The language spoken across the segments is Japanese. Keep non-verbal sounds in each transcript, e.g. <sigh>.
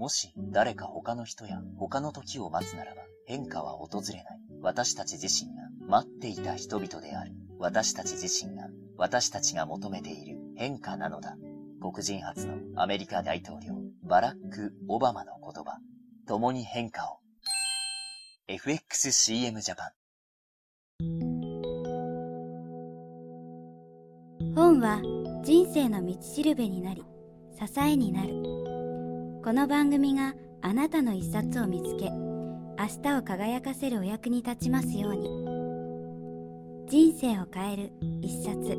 もし誰か他の人や他の時を待つならば変化は訪れない。私たち自身が待っていた人々である。私たち自身が私たちが求めている変化なのだ。黒人初のアメリカ大統領バラック・オバマの言葉。共に変化を。FXCM ジャパン。本は人生の道しるべになり支えになるこの番組があなたの一冊を見つけ明日を輝かせるお役に立ちますように。人生を変える一冊。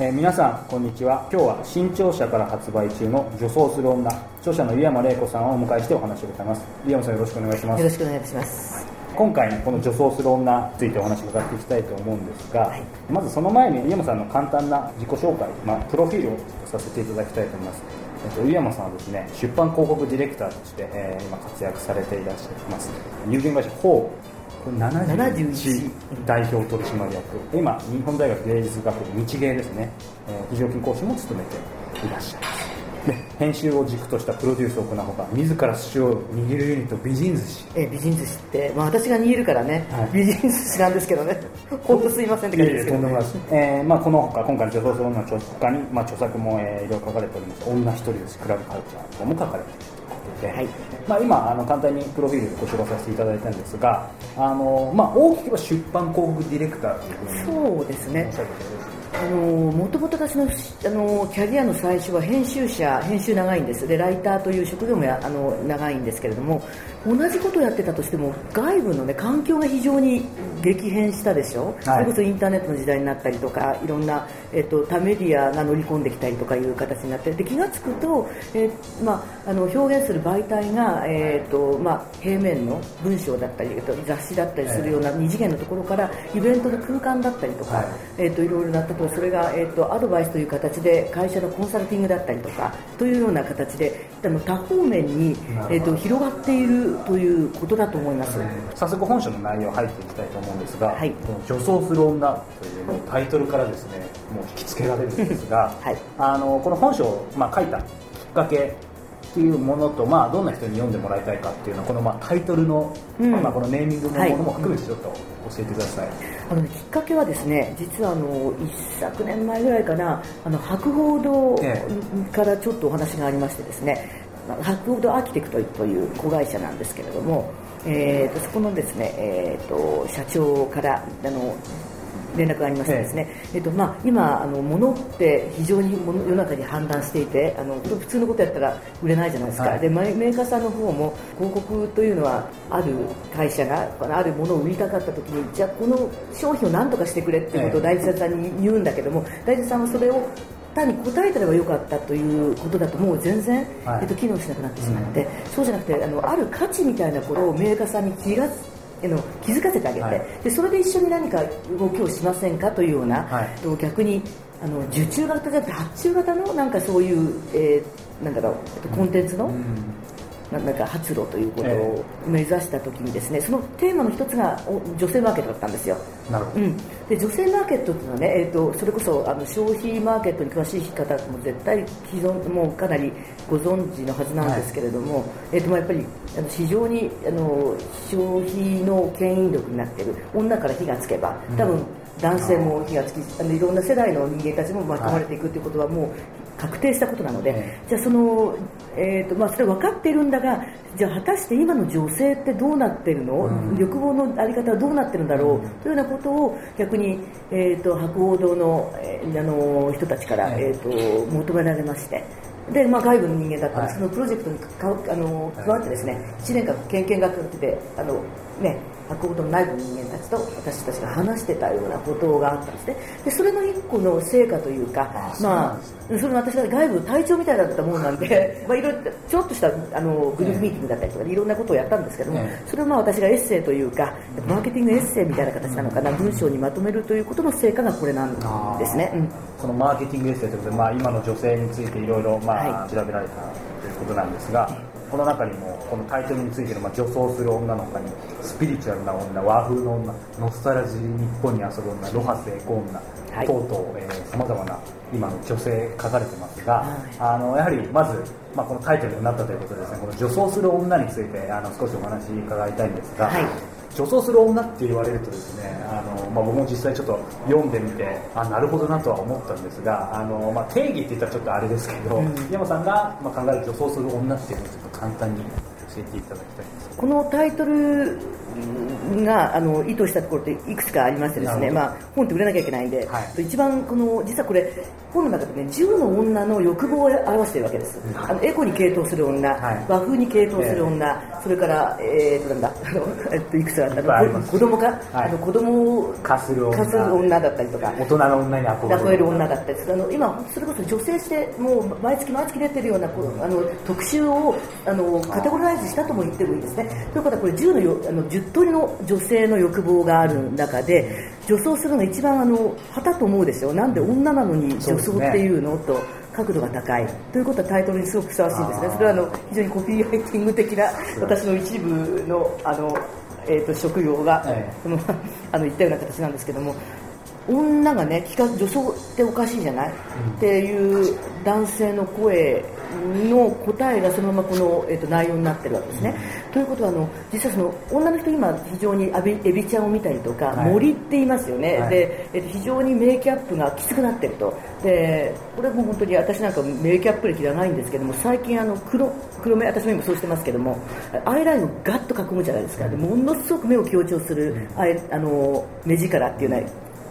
えー、皆さんこんにちは。今日は新潮社から発売中の女装する女著者の湯山玲子さんをお迎えしてお話を伺います。湯山さんよろしくお願いします。よろしくお願いします。今回この女装する女についてお話を伺っていきたいと思うんですが、はい、まずその前に湯山さんの簡単な自己紹介、まあ、プロフィールをさせていただきたいと思います。えっと、湯山さんはですね出版広告ディレクターとして、えー、今活躍されていらっしゃいます。有限会社法これ71代表取締役。今日本大学芸術学部日芸ですね、えー、非常勤講師も務めていらっしゃいます。で編集を軸としたプロデュースを行うほか自ら寿司を握るユニット美人寿司。え美人寿司って、まあ、私が握るからね、はい、美人寿司なんですけどね。<laughs> 本当すいませんって感じですけど、ね、えーまあ、このほか今回の女装する女の著家に、まあ、著作も、えー、いろいろ書かれております。女一人寿司クラブカルチャーも書かれているて、はい、まあ、今あの簡単にプロフィールご紹介させていただいたんですがあの、まあ、大きくは出版広告ディレクターというふうにそうですね。あのもともと私のあのキャリアの最初は編集者編集長いんです。でライターという職業もやあの長いんですけれども同じことをやってたとしても外部の、ね、環境が非常に激変したでしょ、はい、それこそインターネットの時代になったりとかいろんな、えっと、他メディアが乗り込んできたりとかいう形になってで気が付くと、えーまあ、あの表現する媒体が、えーとまあ、平面の文章だったり雑誌だったりするような二次元のところからイベントの空間だったりとか、はい。えーと、いろいろな例えばそれが、えーと、アドバイスという形で会社のコンサルティングだったりとかというような形であの多方面に、えーと広がっているということだと思います、早速本書の内容入っていきたいと思うんですが、はい、この女装する女というタイトルからですねもう引きつけられるんですが、はい、あのこの本書を、まあ、書いたきっかけっていうものと、まあ、どんな人に読んでもらいたいかっていうのはこの、まあ、タイトルの、うん、まあ、このネーミングのものも含めてちょっと教えてください、はい、あのきっかけはですね実はあの一昨年前ぐらいかなあの博報堂からちょっとお話がありましてですね、博報堂アーキテクトという子会社なんですけれども、えーと、そこのですね、えーと、社長からあの連絡がありましてですね、ええ。えっとまあ、今あの物って非常に世の中に判断していてあの普通のことやったら売れないじゃないですか、はい、でメーカーさんの方も広告というのはある会社があるものを売りたかった時にじゃあこの商品を何とかしてくれっていうことを大地さんに言うんだけども、大地さんはそれを単に答えたればよかったということだともう全然、はい、えっと、機能しなくなってしまって、うん、そうじゃなくてあのある価値みたいなことをメーカーさんに気がの気づかせてあげて、はい、でそれで一緒に何か動きをしませんかというような、はい、逆にあの受注型じゃなくて発注型のなんかそういう、えー、なんだろうコンテンツの、うんなんか発露ということを目指した時にですね、そのテーマの一つが女性マーケットだったんですよ。なるほど。うん、で女性マーケットっていうのはね、えーと、それこそあの消費マーケットに詳しい方も絶対既存もうかなりご存知のはずなんですけれども、はい、えーと、やっぱりあの非常にあの消費の牽引力になっている。女から火がつけば多分、男性も火がつきあのいろんな世代の人間たちも巻き込まれていくということはもう確定したことなので、じゃあその、えーとまあ、それ分かっているんだがじゃあ果たして今の女性ってどうなってるの、うん、欲望の在り方はどうなってるんだろう、うん、というようなことを逆に、えーと、博報堂の,、えー、あの人たちから、えーと、求められまして。でまあ、外部の人間だったら、はい、そのプロジェクトにかあの加わってですね、1年間研究学であの、ね、博物の内部の人間たちと私たちが話してたようなことがあったんですね。でそれの一個の成果というかまあそれ私が外部隊長みたいだったもんなんで <laughs> まあいろいろちょっとしたあのグループミーティングだったりとかいろんなことをやったんですけども、それをまあ私がエッセイというかマーケティングエッセイみたいな形なのかな、文章にまとめるということの成果がこれなんですね、うん、そのマーケティングエッセイということで、まあ、今の女性についていろい。ろ調べられたということなんですが、この中にもこのタイトルについての、まあ、女装する女の他にスピリチュアルな女和風の女ノスタルジー日本に遊ぶ女ロハスエコ女、はい、等々さまざまな今の女性書かれてますが、はい、あのやはりまず、まあ、このタイトルになったということでですね。この女装する女についてあの少しお話伺いたいんですが、はい、女装する女って言われるとですねあの、まあ、僕も実際ちょっと読んでみてあなるほどなとは思ったんですがあの、まあ、定義って言ったらちょっとあれですけど、うん、山さんが、まあ、考える女装する女っていうのをちょっと簡単に教えていただきたいんですこのタイトルがあの意図したところっていくつかありましてですね、まあ、本って売れなきゃいけないんで、はい、一番この実はこれ本の中でね10の女の欲望を表しているわけです、うん、あのエコに傾倒する女、はい、和風に傾倒する女、えー、それからえー、となんだあの、<laughs> えっと、いくつあったの子供か、はい、あの子供を化する女だったりとか。大人の女に憧れる。女だったりあの今それこそ女性してもう毎月毎月出てるようなこあの特集をあのカテゴライズしたとも言ってもいいですね。ということはこれ10のよあの10通りの女性の欲望がある中で女装するのが一番あの旗と思うでしょ？なんで女なのに女装っていうの？と角度が高い。ということはタイトルにすごくふさわしいんですね。それはあの非常にコピーライティング的な私の一部のあの、えーと、職業が、その <laughs> あの言ったような形なんですけども女がね女装っておかしいじゃない、うん、っていう男性の声の答えがそのままこの、えーと、内容になってるわけですね。うん、ということはあの実はその女の人今非常にエビちゃんを見たりとか、はい、森って言いますよね、はい、で、えーと、非常にメイキャップがきつくなってると。でこれも本当に私なんかメイキャップ歴がないんですけども最近あの黒黒目私も今そうしてますけどもアイラインをガッと囲むじゃないですか。でものすごく目を強調する、うん、あの目力っていうのは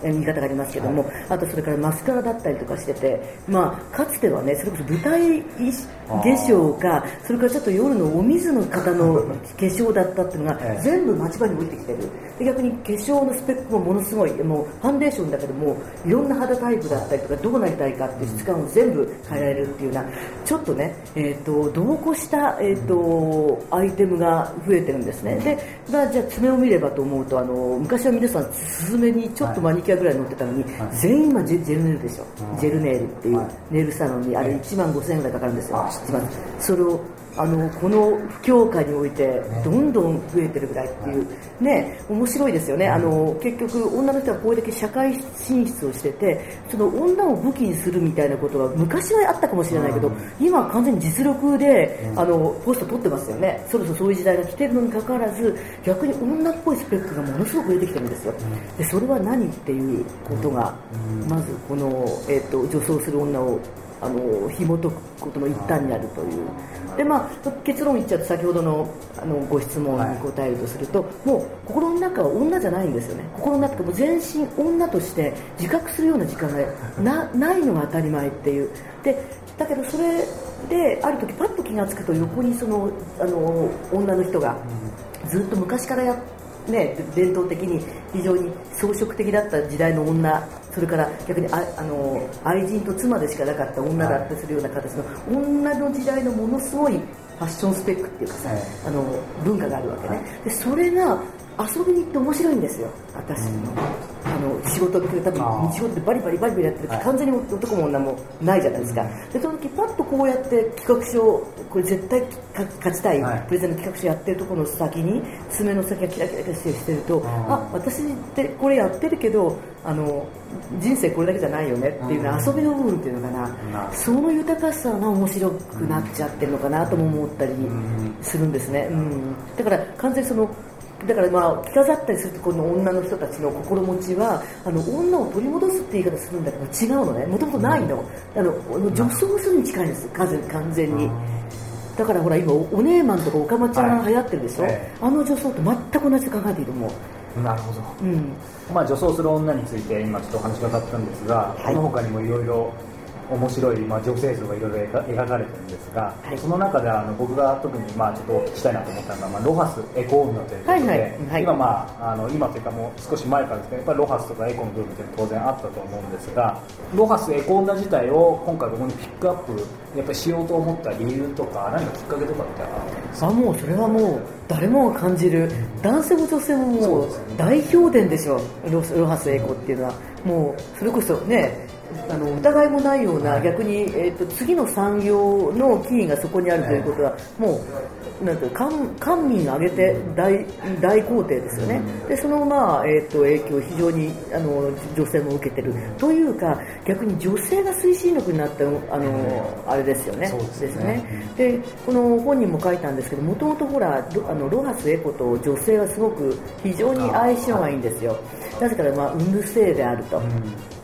言い方がありますけども、あとそれからマスカラだったりとかしてて、まあ、かつてはねそれこそ舞台化粧かそれからちょっと夜のお水の方の <laughs> 化粧だったっていうのが全部町場に降りてきてる。で逆に化粧のスペックもものすごいもうファンデーションだけどもいろんな肌タイプだったりとかどうなりたいかっていう質感を全部変えられるっていうようなちょっとね、えーと、同行した、えーと、アイテムが増えてるんですね。で、まあ、じゃあ爪を見ればと思うとあの昔は皆さんスズメにちょっとマニキュアぐらい乗ってたのに、はい、全員今ジェルネイルでしょ、ジェルネイルっていうネイルサロンにあれ1万5000円ぐらいかかるんですよ、それをあのこの不況下においてどんどん増えてるぐらいっていう、ね、面白いですよね、あの結局、女の人はこれだけ社会進出をしててその女を武器にするみたいなことは昔はあったかもしれないけど、今は完全に実力であのポスト取ってますよね、そろそろそういう時代が来てるのにかかわらず逆に女っぽいスペックがものすごく出てきてるんですよ、でそれは何っていうことが、まずこの、えーと女装する女をあの紐解くことの一端にあるという。で、まあ、結論言っちゃうと先ほどのあのご質問に答えるとすると、はい、もう心の中は女じゃないんですよね。心の中も全身女として自覚するような時間がなないのが当たり前っていう。でだけどそれである時パッと気が付くと横にそのあの女の人がずっと昔からやね、伝統的に非常に装飾的だった時代の女それから逆にああの愛人と妻でしかなかった女だってするような形の、女の時代のものすごいファッションスペックっていうかさ、はい、あの文化があるわけね、でそれが遊びに行って面白いんですよ。私の,、あの仕事って多分仕事でバリバリバリバリやってる。って完全に男も女もないじゃないですか、でその時パッとこうやって企画書これ絶対勝ちたい、プレゼンの企画書やってるところの先に爪の先がキラキラキラしてるとあ私ってこれやってるけどあの人生これだけじゃないよねっていうの遊びの部分っていうのかな、その豊かさが面白くなっちゃってるのかなとも思ったりするんですね、うん、だから完全にそのだからまあ着飾ったりするとこの女の人たちの心持ちはあの女を取り戻すって言い方するんだけど違うのね。もともとないの,、あの女装するに近いんです。完全に。だからほら今お姉マンとかおかまちゃんが流行ってるでしょ、はい、あの女装と全く同じ考えているもう。なるほど、うん。まあ、女装する女について今ちょっとお話がかったんですが、はい、この他にもいろいろ面白い、まあ、女性像がいろいろ描かれてるんですが、はい、その中であの僕が特に、まあ、ちょっとお聞きしたいなと思ったのが、まあ、ロハスエコ女ということで、はいはい。はい、今、まあ、あの今というかもう少し前からですねやっぱりロハスとかエコの部分というのは当然あったと思うんですがロハスエコ女自体を今回ここにピックアップやっぱりしようと思った理由とか何かきっかけとかってああもうそれはもう誰もが感じる、男性も女性ももう大評伝でしょロロハスエコっていうのは。もうそれこそねあの疑いもないような、逆に、えーと、次の産業のキーがそこにあるということは、もうなんていう官官民挙げて大大肯定ですよね、でその、まあえーと、影響を非常にあの女性も受けてる、というか逆に女性が推進力になったあの、あれですよね。ですね。でこの本人も書いたんですけどもともとほらあのロハスエコと女性はすごく非常に相性がいいんですよ。なぜかまあ、産む性であると。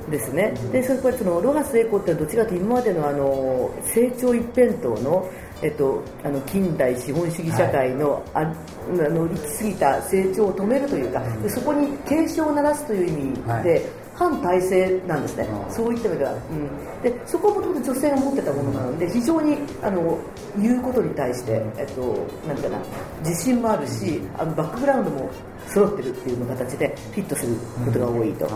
ですね、でそれからそのロハス・エコってどちらかというと今までのあの成長一辺倒のえっと、あの近代資本主義社会の,、ああの行き過ぎた成長を止めるというか、でそこに警鐘を鳴らすという意味で、反体制なんですね、そういった意味では、うん、でそこはもともと女性が持ってたものなので、非常にあの言うことに対して、えっと、なんかな自信もあるし、あのバックグラウンドも揃ってるっていう形でフィットすることが多いと、うん、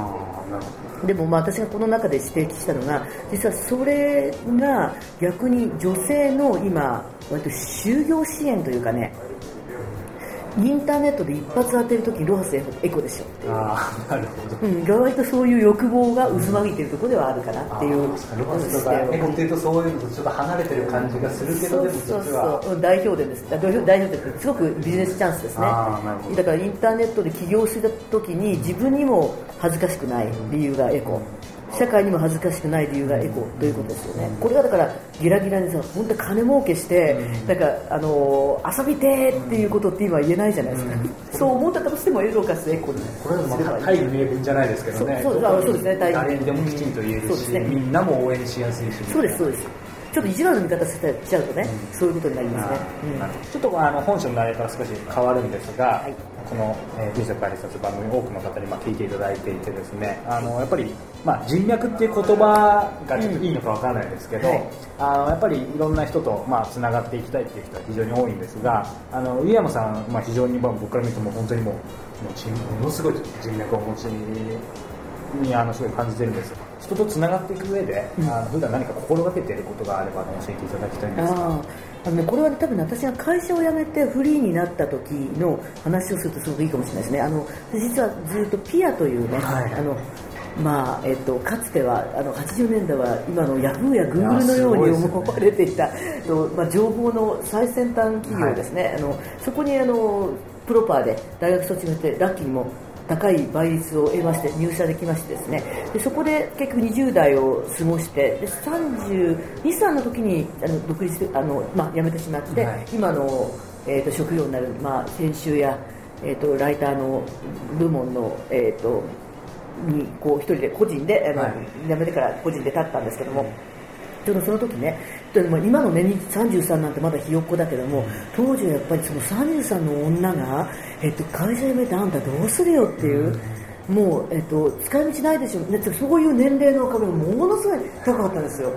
でもまあ私がこの中で指摘したのが実はそれが逆に女性の今割と就業支援というかねインターネットで一発当てるときロハスエコでしょっていう。あなるほど、うん、割とそういう欲望が渦巻いてるところではあるかなっていう、ロハスとかエコっていうとそういうのとちょっと離れてる感じがするけどでもそうそうそう代表伝です。代表代表伝ってすごくビジネスチャンスですね。だからインターネットで起業したときに自分にも恥ずかしくない理由がエコ、社会にも恥ずかしくない理由がエコということですよね、これがだからギラギラにさ本当金儲けして、なんかあの遊びてっていうことって今言えないじゃないですか、そう思ったとしてもエロかスエコにこれは大義名分じゃないですけどね。そうそうですね誰にでもきちんと言えるし、ね、みんなも応援しやすいし。そうですそうですちょっと意地悪な見方しちゃうとね、うん、そういうことになりますね、うん、ちょっとあの本書の内容から少し変わるんですが、はい、この「えー、人生を変える一つ」番組多くの方にまあ聞いていただいていてですねあのやっぱり、まあ、人脈っていう言葉がちょっといいのかわからないですけど、うんはい、あのやっぱりいろんな人とまあつながっていきたいっていう人は非常に多いんですがあのウィアムさん、まあ、非常に、まあ、僕から見ても本当にもうもうものすごい人脈をお持ちにあのすごい感じてるんです。人とつながっていく上で、うん、あの普段何か心がけていることがあれば、ね、教えていただきたいんですああの、ね、これは、ね、多分、ね、私が会社を辞めてフリーになった時の話をするとすごくいいかもしれないですね。あの実はずっとピアというね、はい、あのまあえっと、かつてはあの80年代は今のヤフーやグーグルのように思われていたと、まあ、情報の最先端企業ですね、はい、あのそこにあのプロパーで大学卒業してラッキーにも高い倍率を得まして入社できましてですね。でそこで結局20代を過ごしてで32歳の時にあの独立あの、まあ、辞めてしまって、はい、今の、えーと、職業になる、まあ、編集や、えーと、ライターの部門の、えーと、にこう一人で個人であの、はい、辞めてから個人で立ったんですけども。でもその時ね今のね33なんてまだひよっこだけども当時はやっぱりその33の女がえっと、会社辞めてあんたどうするよっていう、もう、えっと、使い道ないでしょ、ね、そういう年齢の壁がものすごい高かったんですよ。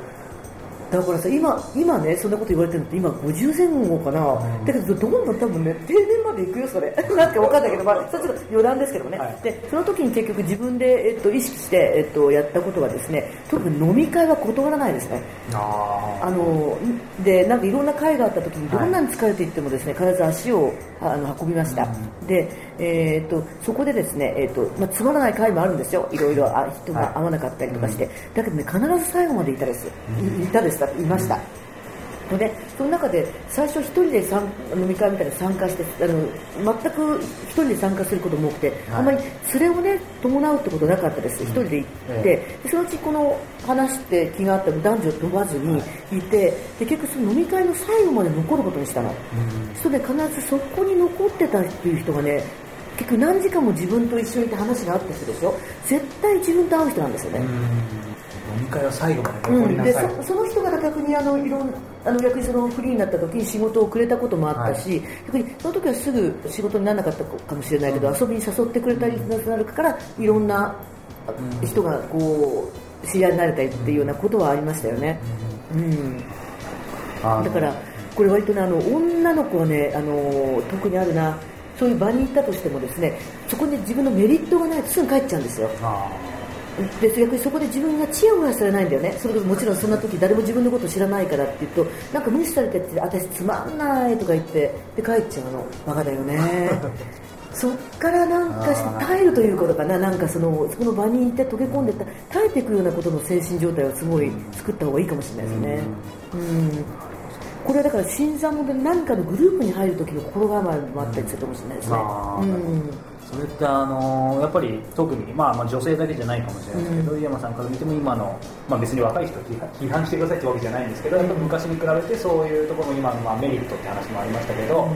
だからさ今今ねそんなこと言われてるのって今50前後かな、うん、だけどどんどん多分ね定年まで行くよそれ。<laughs> なんか分かんないけど、まあ、それちょっと余談ですけどね、はい、でその時に結局自分で、えっと、意識して、えっと、やったことはですね特に飲み会は断らないですね。あのでなんかいろんな会があった時にどんなに疲れていってもですね、必ず足をあの運びました、うん、で、えー、っとそこでですね、えー、っとまあ、つまらない会もあるんですよ。いろいろあ人が合わなかったりとかして、はい、だけどね必ず最後までいたです、いたですいました、のでその中で最初1人で飲み会みたいに参加してあの全く1人で参加することも多くて、はい、あんまり連れをね伴うってことなかったです、1人で行って、でそのうちこの話して気があった男女問わずにいて、で結局その飲み会の最後まで残ることにしたの、うん、それで必ずそこに残ってたっていう人がね結局何時間も自分と一緒にいて話があった人でしょ。絶対自分と会う人なんですよね。うん飲み会は最後まで残りなさい、うん、でその人が逆にあのいろんあの逆にそのフリーになった時に仕事をくれたこともあったし、はい、逆にその時はすぐ仕事にならなかったかもしれないけど、うん、遊びに誘ってくれたりなるからいろんな人がこう知り合いになれたりっていうようなことはありましたよね、うん、うん、だからこれ割とねあの女の子はねあの特にあるな。そういう場に行ったとしてもですねそこに自分のメリットがないとすぐ帰っちゃうんですよで逆にそこで自分がチヤホヤされないんだよね。それもちろんそんな時誰も自分のこと知らないからって言うとなんか無視されてって私つまんないとか言ってで帰っちゃうの。バカだよね。<laughs> そっからなんかして耐えるということかな。なんかそのそこの場にいて溶け込んでた耐えていくようなことの精神状態をすごい作った方がいいかもしれないですね。うん。これはだから新参者で何かのグループに入る時の心構えもあったりするかもしれないですね、うんそれってあのやっぱり特に、まあ、まあ女性だけじゃないかもしれないですけど、井山さんから見ても今の、まあ、別に若い人を <laughs> 批判してくださいってわけじゃないんですけど、やっぱ昔に比べてそういうところの今の、まあ、メリットって話もありましたけど、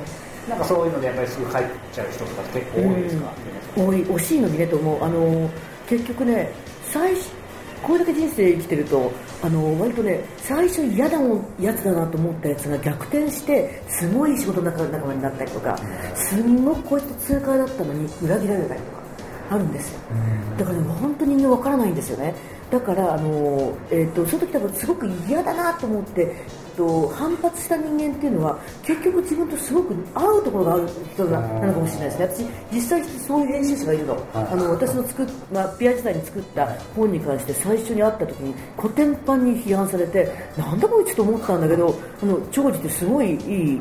なんかそういうのでやっぱりすぐ帰っちゃう人とか結構多いですか、多い惜しいのにねと思う。あの結局ね最初これだけ人生生きてるとあの割とね最初嫌なやつだなと思ったやつが逆転してすごい仕事の仲間になったりとかすんごくこいつ痛快だったのに裏切られたりとかあるんですよ。だからね本当に人間わからないんですよねだからあの、えーと、その時多分すごく嫌だなと思ってと反発した人間っていうのは結局自分とすごく合うところがある人なのかもしれないですね。私実際そういう編集者がいるの。あの私の作っ、まあ、ピア時代に作った本に関して最初に会った時に古典版に批判されてなんだこいつと思ったんだけどあの長寿ってすごいいい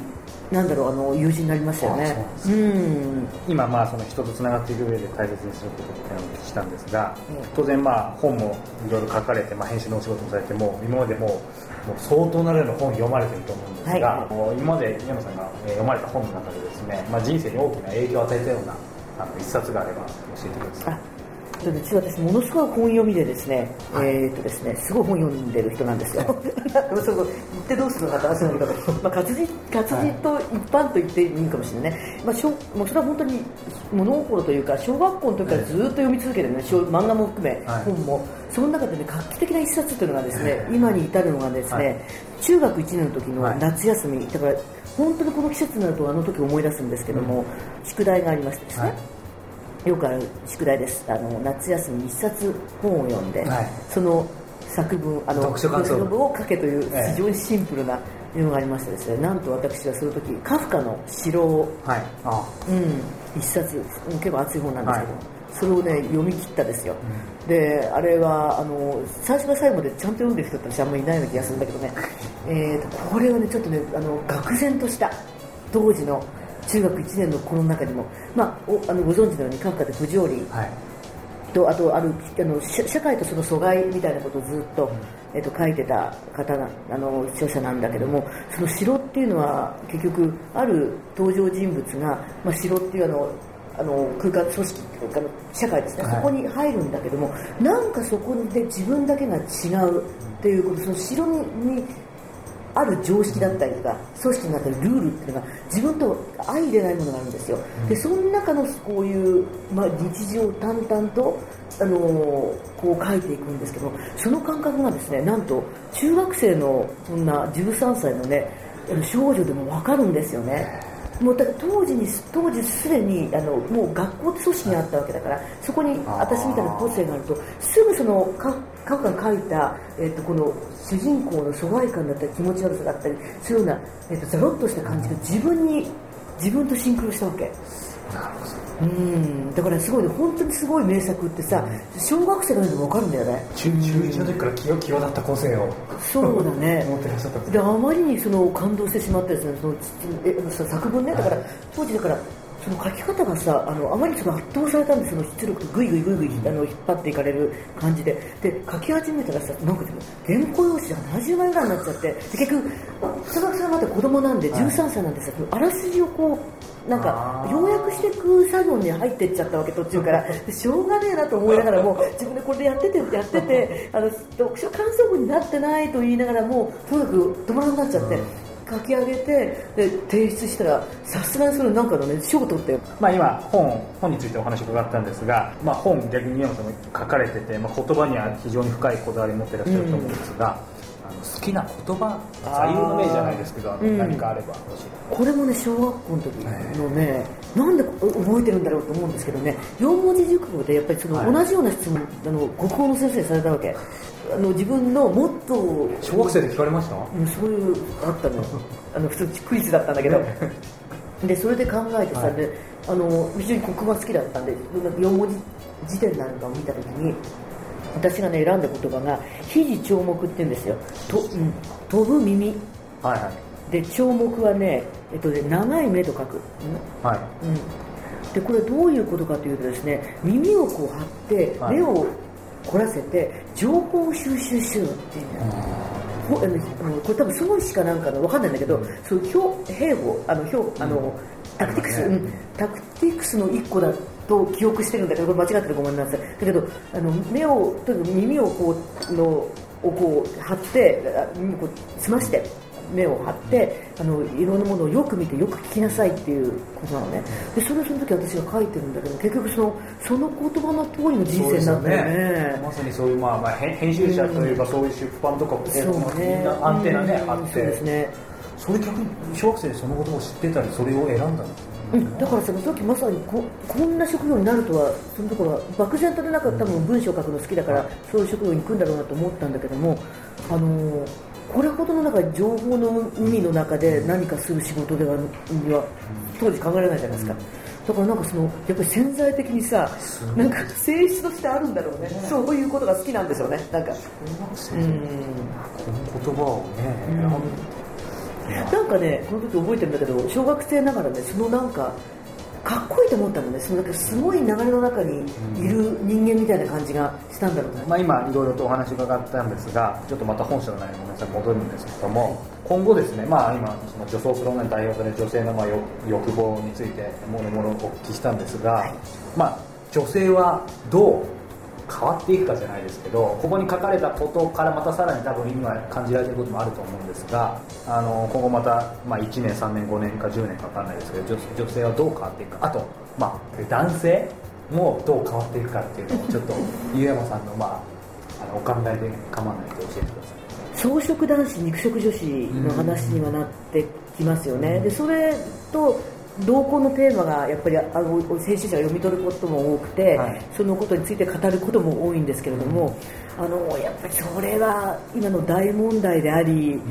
なんだろうあの友人になりましたよね。うん、今まあその人とつながっていく上で大切にすることっていうのをしたんですが、うん、当然まあ本もいろいろ書かれて、まあ、編集のお仕事もされても今までももう相当な量の本読まれてると思うんですが、はい、今まで山さんが読まれた本の中でですね、まあ、人生に大きな影響を与えたようなあの一冊があれば教えてください。実は私ものすごい本読みでですね、はい、えー、っとですね、すごい本読んでる人なんですよ。そ言ってどうするのかって話なんだけど、<laughs> まあ活字活字と一般と言っていいかもしれない。ね。まあしょもうそれは本当に物心というか小学校の時からずっと読み続けてるね、漫画も含め、はい、本も。その中でね画期的な一冊というのがですね、今に至るのがですね、はい、中学1年の時の夏休み、だから本当にこの季節になるとあの時思い出すんですけども、うん、宿題がありましてですね。よくある宿題です。あの夏休み一冊本を読んで、はい、その作文あの読書文を書けという非常にシンプルなのがありましてですね、なんと私はその時カフカの城を、はい、あうん、一冊結構厚い本なんですけど、はい、それをね読み切ったですよ、うん、であれはあの最初から最後までちゃんと読んでる人って私あんまりいないような気がするんだけどね、<laughs> えーと、これはねちょっとねあの愕然とした当時の中学1年の子の中でも、まあ、おあのご存知のようにカフカで不条理、はい、とあとあるあの社会とその阻害みたいなことをずっと,、えっと書いてた方があの著者なんだけどもその城っていうのは結局ある登場人物が、まあ、城っていうあのあの空間組織というか社会ですね、はい、そこに入るんだけどもなんかそこで自分だけが違うっていうことその城にある常識だったりとか組織の中でルールっていうのが自分と相入れないものがあるんですよ、でその中のこういう、まあ、日常を淡々と、あのー、こう書いていくんですけどその感覚がですねなんと中学生のそんな13歳のね少女でも分かるんですよね。もうだ当時に当時すでにあのもう学校って組織にあったわけだからそこに私みたいな個性があるとすぐそのカフが書いた、えーと、この主人公の疎外感だったり気持ち悪さだったりそういうような、えーと、ザロッとした感じが自分に自分とシンクロしたわけ。うんだからすごいね本当にすごい名作ってさ、小学生がでも分かるんだよね。中中1の時から際際立った個性を。そうだね。持ってらっしゃったであまりにその感動してしまってですねそのえ作文ね。だから、当時だからその書き方がさあのあまりその圧倒されたんでその出力とぐいぐいぐいぐいあの引っ張っていかれる感じで。で書き始めたらさなんか原稿用紙が70枚ぐらいになっちゃって。で結局佐々木さんまた子供なんで13歳なんでさ、はい、あらすじをこうなんか要約していく作業に入っていっちゃったわけ途中から。でしょうがねえなと思いながらも自分でこれでやっててやってて <laughs> あの読書感想文になってないと言いながらもとにかく止まらなくなっちゃって。書き上げてで提出したらさすがにそれなんかのね賞を取ってまあ今本本についてお話伺ったんですが、まあ、本逆に宮本さんも書かれてて、まあ、言葉には非常に深いこだわりを持ってらっしゃると思うんですが、うん、あの好きな言葉座右の銘じゃないですけど何かあればこれもね小学校の時のねなんで覚えてるんだろうと思うんですけどね四文字熟語でやっぱりその同じような質問、はい、あの国語の先生にされたわけあの自分のモットー小学生で聞かれました？うんそういうあったの。<laughs> あの普通クイズだったんだけど。<laughs> でそれで考えてさ、はい、であの非常に国語が好きだったんで4文字辞典なんかを見た時に私がね選んだ言葉が肘聴目って言うんですよ。と、うん、飛ぶ耳。はいはい。で聴目はね,、えっとね長い目と書く、うん、はい、うん、でこれどういうことかというとですね耳をこう張って目を凝らせて情報を収集しようっていう、これ多分孫子かなんかの分かんないんだけど、そういう兵兵法あの兵あの、タクティクス、うん、タクティクスの一個だと記憶してるんだけど間違ってるごめんなさいだけどあの目をとにかく耳をこうのをこう張ってこう澄まして目を張ってあのいろんなものをよく見てよく聞きなさいっていうことなのね。でそれをその時私が書いてるんだけど結局そのその言葉の通りの人生になったよね、ね、まさにそういう、まあ、まあ編集者というか、そういう出版とかも、そうね、みんなアンテナね、あって。そうですね。それ逆に小学生でそのことを知ってたりそれを選んだんですうん、だからささっきまさにここんな職業になるとはそのところは漠然とでなか多分文章を書くの好きだから、そういう職業に行くんだろうなと思ったんだけどもあのーこれほどの中情報の海の中で何かする仕事では当時考えられないじゃないですか、だからなんかそのやっぱり潜在的にさなんか性質としてあるんだろうね、そういうことが好きなんでしょうね。なんか。うん。この言葉をね、うん、なんかねこの時覚えてるんだけど小学生ながらねそのなんかかっこいいと思ったのね。そのすごい流れの中にいる人間みたいな感じがしたんだろうね、まあ、今いろいろとお話伺ったんですがちょっとまた本書の内容ごめんなさい戻るんですけども今後ですね、まあ、今その女装する女に代表される女性のまあ欲望についてもろもろお聞きしたんですが、はい、まあ、女性はどう変わっていくかじゃないですけどここに書かれたことからまたさらに多分今感じられてることもあると思うんですがあの今後また、まあ、1年3年5年か10年か分かんないですけど女性はどう変わっていくか。あと、まあ、男性もどう変わっていくかっていうのをちょっと湯山さんの,、まあ、あのお考えで構わないと教えてください。草食男子肉食女子の話にはなってきますよね、でそれと同行のテーマがやっぱりあの編集者が読み取ることも多くて、はい、そのことについて語ることも多いんですけれども、あのやっぱりそれは今の大問題であり、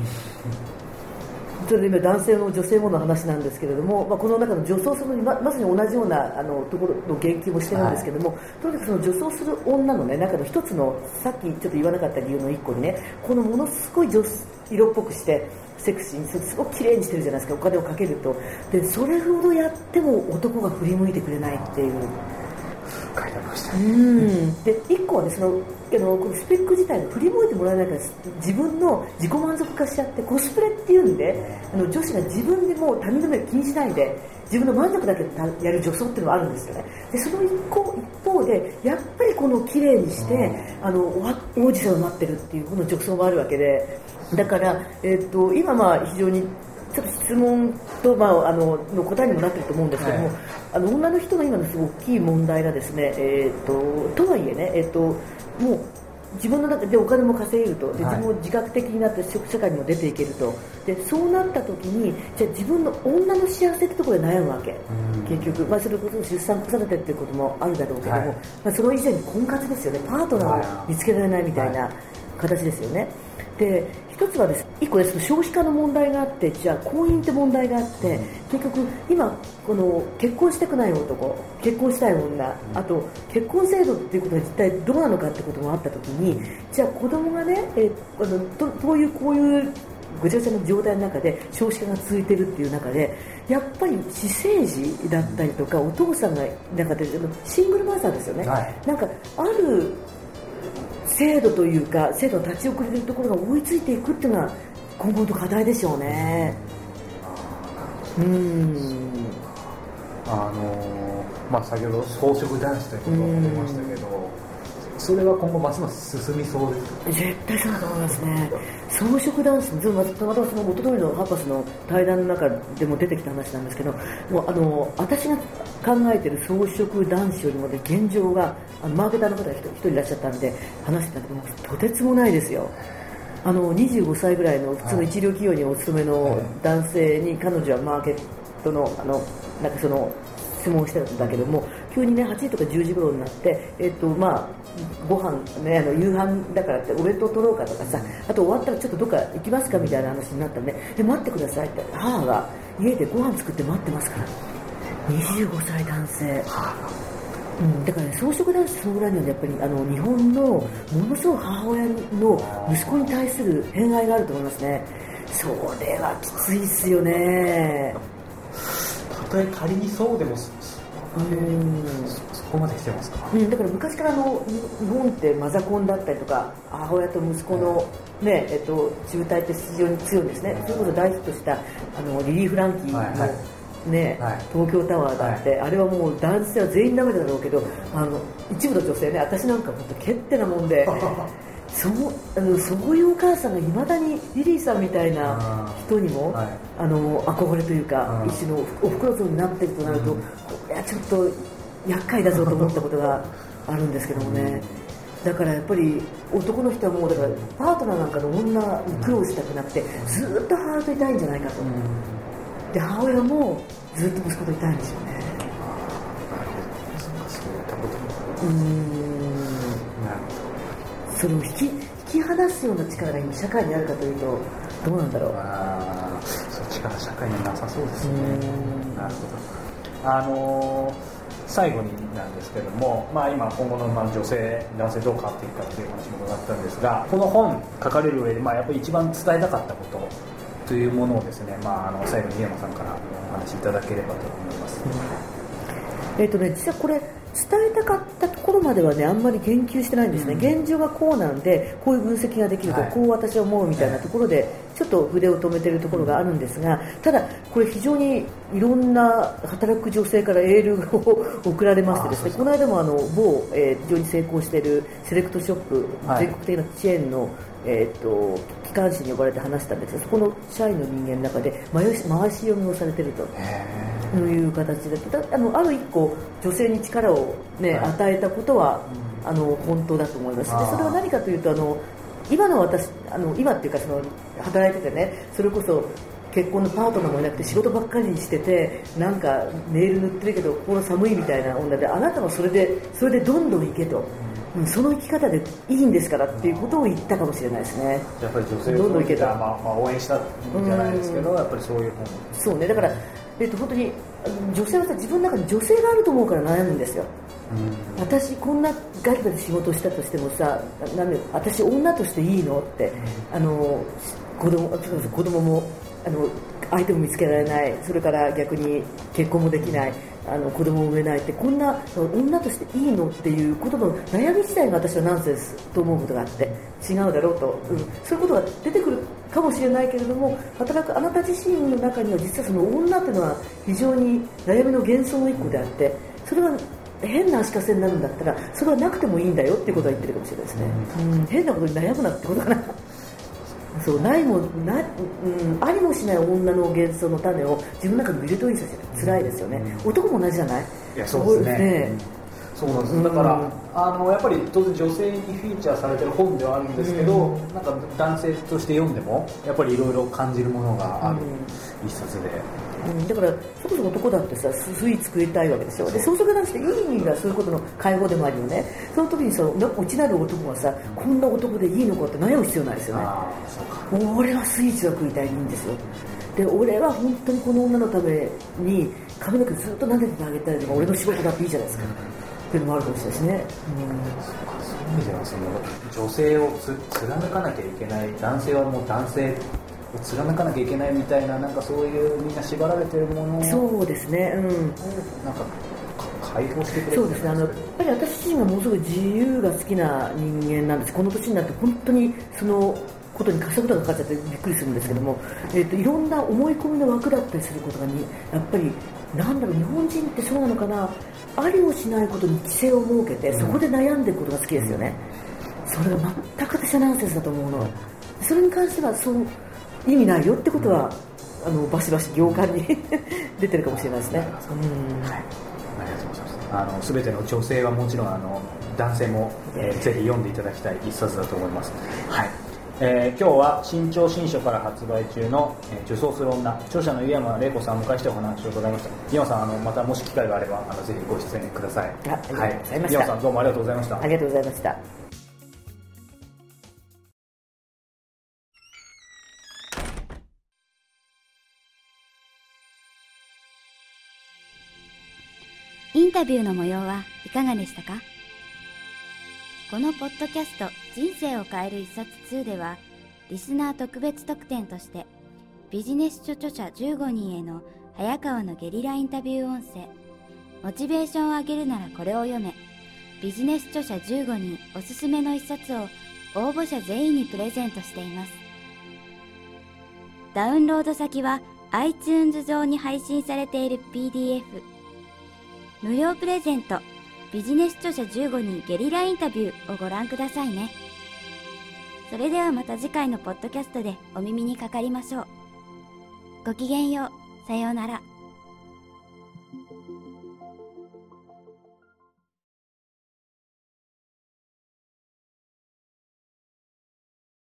それ今男性の女性もの話なんですけれども、まあ、この中の女装するままさに同じようなあのところの言及もしてるんですけれども、はい、とにかくその女装する女の、ね、中の一つのさっきちょっと言わなかった理由の一個にねこのものすごい女色っぽくしてセクシーにすごく綺麗にしてるじゃないですか。お金をかけると。でそれほどやっても男が振り向いてくれないっていう。書いてました、ね、うん。で1個はねそのあのこのスペック自体が振り向いてもらえないから自分の自己満足化しちゃってコスプレっていうんであの女子が自分でもう他人の目気にしないで自分の満足だけやる女装っていうのがあるんですよね。でその一個一方でやっぱりこの綺麗にしてあの王子様を待ってるっていうこの女装もあるわけでだから、えーと、今まあ非常にちょっと質問と、まあ、あのの答えにもなってると思うんですけども、はい、あの女の人の今のすごく大きい問題がですね、えーと、とはいえね、えーと、もう自分の中でお金も稼げると。で自分も自覚的になって社会にも出ていけると。でそうなった時にじゃあ自分の女の幸せってところで悩むわけ、結局、まあ、それこそ出産子育てっていうこともあるだろうけども、はい、まあ、その以前に婚活ですよね。パートナーを見つけられないみたいな形ですよね。で一つはです一個です消費化の問題があってじゃあ婚姻って問題があって結局今この結婚したくない男結婚したい女あと結婚制度っていうことは実態どうなのかってこともあった時にじゃあ子供がねえあのとどういうこういうぐちゃぐちゃの状態の中で少子化が続いているっていう中でやっぱり私生児だったりとかお父さんが中でシングルマザーですよね、はい、なんかある制度というか制度が立ち遅れているところが追いついていくっていうのは今後の課題でしょうね。うん。あのまあ、先ほど装飾男子ということを言いましたけど、それは今後ますます進みそうです絶対そうだと思いますね。装飾男子たまたまその元通りの博士の対談の中でも出てきた話なんですけどもうあの私が考えてる装飾男子よりも、ね、現状があのマーケターの方が一人いらっしゃったんで話してたけどとてつもないですよ。あの25歳ぐらいの普通の一流企業にお勤めの男性に彼女はマーケットのあのなんかその質問してたんだけども急にね8時とか10時頃になって、えっとまあ、ご飯ねあの夕飯だからってお弁当取ろうかとかさあと終わったらちょっとどっか行きますかみたいな話になったんでで待ってくださいって母が家でご飯作って待ってますから。25歳男性。うん、だから、ね、装飾男子そのぐらいにはやっぱりあの日本のものすごい母親の息子に対する偏愛があると思いますね。それはきついですよね。たとえ仮にそうでもそこまでしてますか、うん、だから昔からの日本ってマザコンだったりとか母親と息子の、ねえっと、中隊って非常に強いんですね、それこそ大ヒットしたあのリリー・フランキーの、はいはい。ね、はい、東京タワーだって、はい、あれはもう男性は全員ダメだろうけどあの一部の女性ね私なんか本当けってなもんで <laughs> そうあのそういうお母さんがいまだにリリーさんみたいな人にも、はい、あの憧れというか、一種のおふくろ像になっているとなると、うん、いやちょっと厄介だぞと思ったことがあるんですけどもね。だからやっぱり男の人はもうだからパートナーなんかの女に苦労したくなくてずっと母といたいんじゃないかと、で母親もずっと息子といたいんですよね。うんなるほど。それを引き引き離すような力が今社会にあるかというとどうなんだろう。あそっちから社会になさそうですね。なるほどあのー最後になんですけども、まあ、今今後のまあ女性男性どう変わっていくかっていう話も伺ったんですがこの本書かれる上で、まあ、やっぱり一番伝えたかったことというものをですね、まあ、あの最後に檜山さんからお話しいただければと思います、うん、えーとね、実はこれ伝えたかったところまではねあんまり言及してないんですね、うん、現状がこうなんでこういう分析ができると、はい、こう私は思うみたいなところでちょっと筆を止めてるところがあるんですがただこれ非常にいろんな働く女性からエールを送られましてですねこの間もあの某、えー、非常に成功しているセレクトショップ、はい、全国的なチェーンのえーと、機関誌に呼ばれて話したんです。がそこの社員の人間の中で回し読みをされていると。いう形で。あのある一個女性に力を、ね、はい、与えたことは、うん、あの本当だと思います。でそれは何かというとあの今の私あの今っていうかその働いててねそれこそ結婚のパートナーもいなくて仕事ばっかりにしててなんかネイル塗ってるけど心寒いみたいな女であなたはそれでそれでどんどん行けと。その生き方でいいんですからっていうことを言ったかもしれないですね。やっぱり女性をどんどんいけた、まあ、まあ応援したんじゃないですけど、やっぱりそういう本そうねだからえっと本当に女性はさ自分の中に女性があると思うから悩むんですよ。私こんなガリガリ仕事をしたとしてもさなんで私女としていいのって、あの子供子供もあの相手も見つけられないそれから逆に結婚もできないあの子供を産めないってこんな女としていいのっていうことの悩み自体が私はナンセンスと思うことがあって違うだろうと、うん、そういうことが出てくるかもしれないけれども働くあなた自身の中には実はその女っていうのは非常に悩みの幻想の一個であってそれは変な足かせになるんだったらそれはなくてもいいんだよっていうことは言ってるかもしれないですね、うん、変なことに悩むなってことかなそうないもな、うん、ありもしない女の幻想の種を自分の中に入れといさせる辛いですよね、うん、男も同じじゃない？いやそうですね、ね、そうなんです、だから、あのやっぱり当然女性にフィーチャーされてる本ではあるんですけど、うん、なんか男性として読んでもやっぱりいろいろ感じるものがある一冊で。うん、だからそこそこ男だってさスイーツ食いたいわけでしょ？で相続男子っていい意味がそういうことの解放でもあるよね。その時にさ落ちなる男がさこんな男でいいのかって悩む必要ないですよね。俺はスイーツが食いたいでいいんですよ。で俺は本当にこの女のために髪の毛ずっと撫でてあげたりとか俺の仕事だっていいじゃないですか。っていうのもあるかもしれないですね、うん。そういう意味ではその女性をつ貫かなきゃいけない男性はもう男性貫かなきゃいけないみたいななんかそういうみんな縛られてるものそうですねうん。なんか解放してくれるそうですねあのやっぱり私自身がものすごい自由が好きな人間なんです。この年になって本当にそのことに稼ぐことがかかっちゃってびっくりするんですけども、えーと、いろんな思い込みの枠だったりすることがにやっぱりなんだろう日本人ってそうなのかな。ありもしないことに規制を設けてそこで悩んでいくことが好きですよね、それが全く私はナンセンスだと思うの。それに関してはそう意味ないよってことは、あのバシバシ行間に <laughs> 出てるかもしれないですね。うん。はい。ありがとうございます。あの全ての女性はもちろんあの男性も、えー、ぜひ読んでいただきたい一冊だと思います。はい。えー、今日は新潮新書から発売中の「えー、女装する女」著者の井山玲子さんを迎えしてお話を伺いました。井山さんあのまたもし機会があればあのぜひご出演ください。ありがとうございました、はい、井山さんどうもありがとうございました。ありがとうございましたインタビューの模様はいかがでしたか？このポッドキャスト人生を変える一冊2ではリスナー特別特典としてビジネス書著者15人への早川のゲリラインタビュー音声モチベーションを上げるならこれを読めビジネス著者15人おすすめの一冊を応募者全員にプレゼントしています。ダウンロード先は iTunes 上に配信されている PDF 無料プレゼント。ビジネス著者15人ゲリラインタビューをご覧くださいね。それではまた次回のポッドキャストでお耳にかかりましょう。ごきげんよう。さようなら。